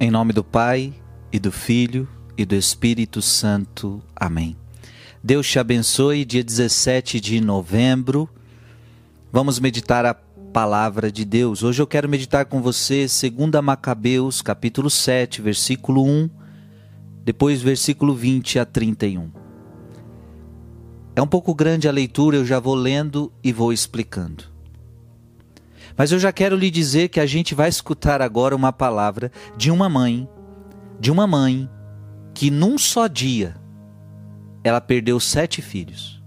Em nome do Pai, e do Filho, e do Espírito Santo. Amém. Deus te abençoe. Dia 17 de novembro, vamos meditar a palavra de Deus. Hoje eu quero meditar com você 2 Macabeus, capítulo 7, versículo 1, depois versículo 20 a 31. É um pouco grande a leitura, eu já vou lendo e vou explicando. Mas eu já quero lhe dizer que a gente vai escutar agora uma palavra de uma mãe, de uma mãe que num só dia ela perdeu sete filhos.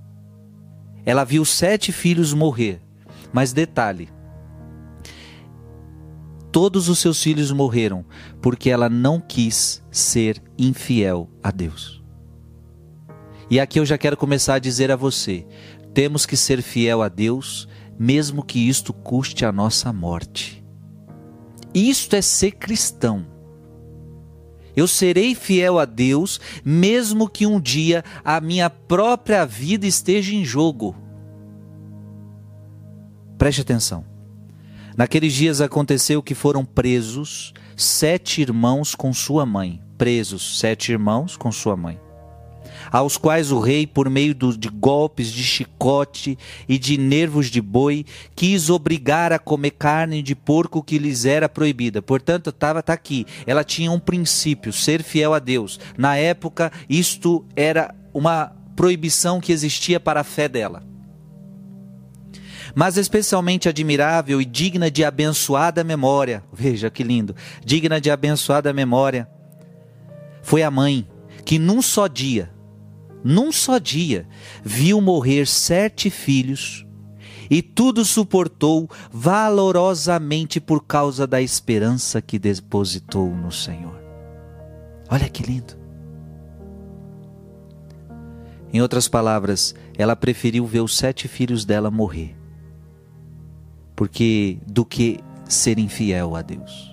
Ela viu sete filhos morrer. Mas detalhe: todos os seus filhos morreram porque ela não quis ser infiel a Deus. E aqui eu já quero começar a dizer a você: temos que ser fiel a Deus mesmo que isto custe a nossa morte. Isto é ser cristão. Eu serei fiel a Deus, mesmo que um dia a minha própria vida esteja em jogo. Preste atenção. Naqueles dias aconteceu que foram presos sete irmãos com sua mãe. Presos sete irmãos com sua mãe aos quais o rei, por meio de golpes de chicote e de nervos de boi, quis obrigar a comer carne de porco que lhes era proibida. Portanto, estava tá aqui. Ela tinha um princípio, ser fiel a Deus. Na época, isto era uma proibição que existia para a fé dela. Mas especialmente admirável e digna de abençoada memória, veja que lindo, digna de abençoada memória, foi a mãe que num só dia num só dia, viu morrer sete filhos e tudo suportou valorosamente por causa da esperança que depositou no Senhor. Olha que lindo. Em outras palavras, ela preferiu ver os sete filhos dela morrer, porque do que ser infiel a Deus.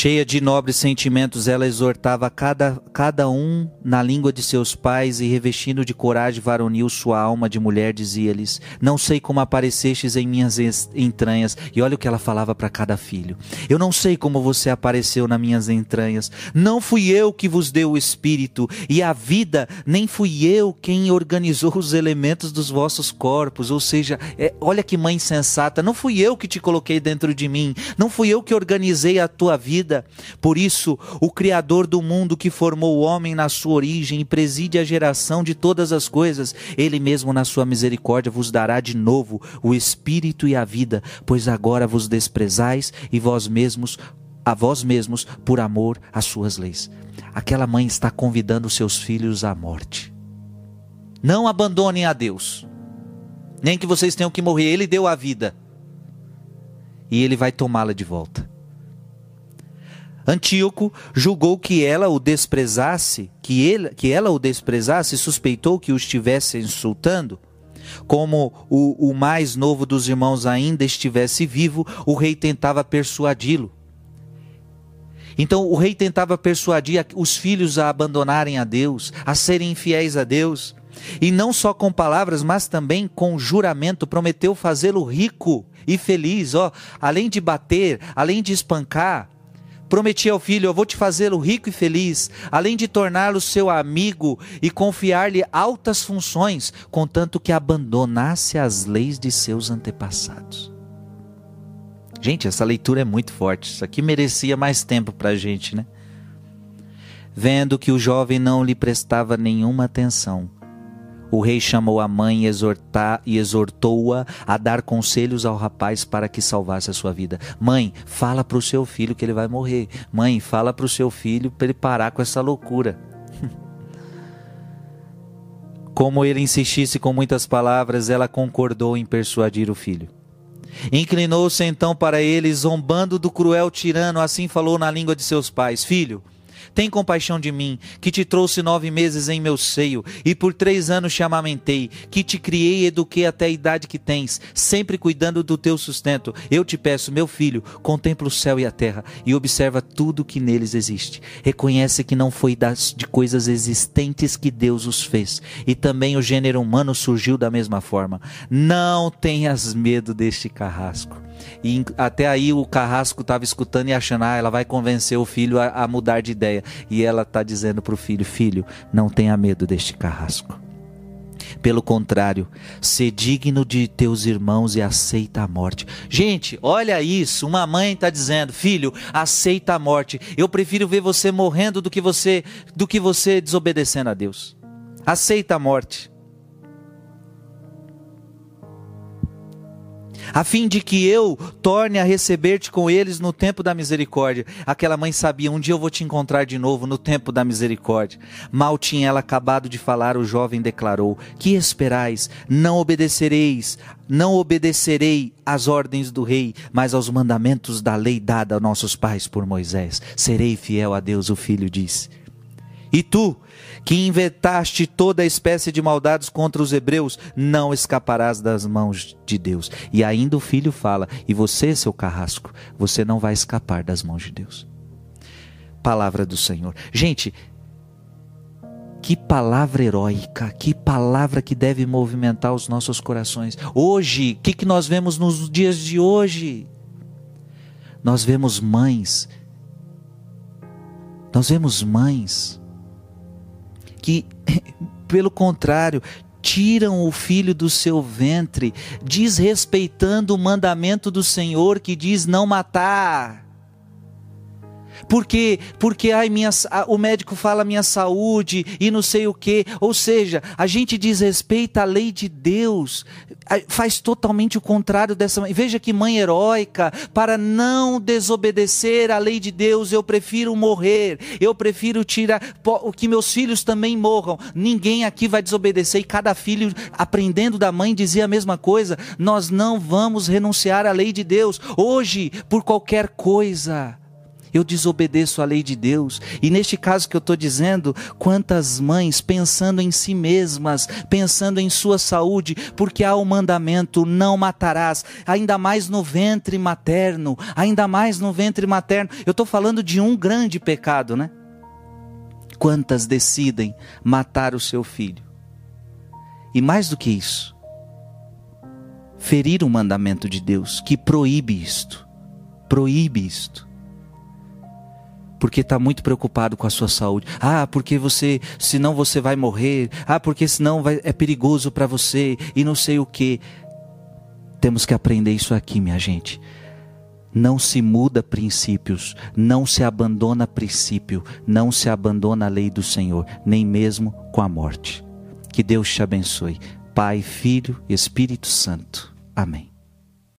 Cheia de nobres sentimentos, ela exortava cada, cada um na língua de seus pais e, revestindo de coragem varonil sua alma de mulher, dizia-lhes: Não sei como aparecestes em minhas entranhas. E olha o que ela falava para cada filho: Eu não sei como você apareceu nas minhas entranhas. Não fui eu que vos deu o espírito e a vida, nem fui eu quem organizou os elementos dos vossos corpos. Ou seja, é, olha que mãe sensata: Não fui eu que te coloquei dentro de mim. Não fui eu que organizei a tua vida vida. Por isso, o Criador do mundo que formou o homem na sua origem e preside a geração de todas as coisas, ele mesmo na sua misericórdia vos dará de novo o espírito e a vida, pois agora vos desprezais e vós mesmos a vós mesmos por amor às suas leis. Aquela mãe está convidando seus filhos à morte. Não abandonem a Deus. Nem que vocês tenham que morrer, ele deu a vida. E ele vai tomá-la de volta. Antíoco julgou que ela o desprezasse, que, ele, que ela o desprezasse, suspeitou que o estivesse insultando. Como o, o mais novo dos irmãos ainda estivesse vivo, o rei tentava persuadi-lo. Então o rei tentava persuadir os filhos a abandonarem a Deus, a serem infiéis a Deus. E não só com palavras, mas também com juramento, prometeu fazê-lo rico e feliz, ó, além de bater, além de espancar, Prometi ao filho: Eu vou te fazê-lo rico e feliz, além de torná-lo seu amigo e confiar-lhe altas funções, contanto que abandonasse as leis de seus antepassados. Gente, essa leitura é muito forte. Isso aqui merecia mais tempo para a gente, né? Vendo que o jovem não lhe prestava nenhuma atenção, o rei chamou a mãe e exortou-a a dar conselhos ao rapaz para que salvasse a sua vida. Mãe, fala para o seu filho que ele vai morrer. Mãe, fala para o seu filho para ele parar com essa loucura. Como ele insistisse com muitas palavras, ela concordou em persuadir o filho. Inclinou-se então para ele, zombando do cruel tirano, assim falou na língua de seus pais: Filho, tem compaixão de mim, que te trouxe nove meses em meu seio, e por três anos te amamentei, que te criei e eduquei até a idade que tens, sempre cuidando do teu sustento. Eu te peço, meu filho, contempla o céu e a terra, e observa tudo que neles existe. Reconhece que não foi das de coisas existentes que Deus os fez, e também o gênero humano surgiu da mesma forma. Não tenhas medo deste carrasco E até aí o carrasco estava escutando e achando, ah, ela vai convencer o filho a, a mudar de ideia. E ela está dizendo para o filho: Filho, não tenha medo deste carrasco. Pelo contrário, ser digno de teus irmãos e aceita a morte. Gente, olha isso. Uma mãe está dizendo, filho, aceita a morte. Eu prefiro ver você morrendo do que você do que você desobedecendo a Deus. Aceita a morte. A fim de que eu torne a receber-te com eles no tempo da misericórdia. Aquela mãe sabia, um dia eu vou te encontrar de novo no tempo da misericórdia. Mal tinha ela acabado de falar, o jovem declarou: Que esperais? Não obedecereis, não obedecerei às ordens do rei, mas aos mandamentos da lei dada a nossos pais por Moisés. Serei fiel a Deus, o filho disse. E tu, que inventaste toda espécie de maldades contra os hebreus, não escaparás das mãos de Deus. E ainda o filho fala: E você, seu carrasco, você não vai escapar das mãos de Deus. Palavra do Senhor. Gente, que palavra heróica, que palavra que deve movimentar os nossos corações. Hoje, o que, que nós vemos nos dias de hoje? Nós vemos mães, nós vemos mães que, pelo contrário, tiram o filho do seu ventre, desrespeitando o mandamento do Senhor que diz não matar. Porque, porque ai, minha, o médico fala minha saúde e não sei o que. Ou seja, a gente desrespeita a lei de Deus, faz totalmente o contrário dessa mãe. Veja que mãe heróica, para não desobedecer a lei de Deus, eu prefiro morrer, eu prefiro tirar, que meus filhos também morram. Ninguém aqui vai desobedecer, e cada filho, aprendendo da mãe, dizia a mesma coisa: nós não vamos renunciar à lei de Deus, hoje, por qualquer coisa eu desobedeço a lei de Deus. E neste caso que eu estou dizendo, quantas mães pensando em si mesmas, pensando em sua saúde, porque há o mandamento: não matarás, ainda mais no ventre materno, ainda mais no ventre materno. Eu estou falando de um grande pecado, né? Quantas decidem matar o seu filho? E mais do que isso, ferir o mandamento de Deus que proíbe isto, proíbe isto porque está muito preocupado com a sua saúde. Ah, porque você, senão você vai morrer. Ah, porque senão vai, é perigoso para você e não sei o que. Temos que aprender isso aqui, minha gente. Não se muda princípios, não se abandona princípio, não se abandona a lei do Senhor, nem mesmo com a morte. Que Deus te abençoe. Pai, Filho e Espírito Santo. Amém.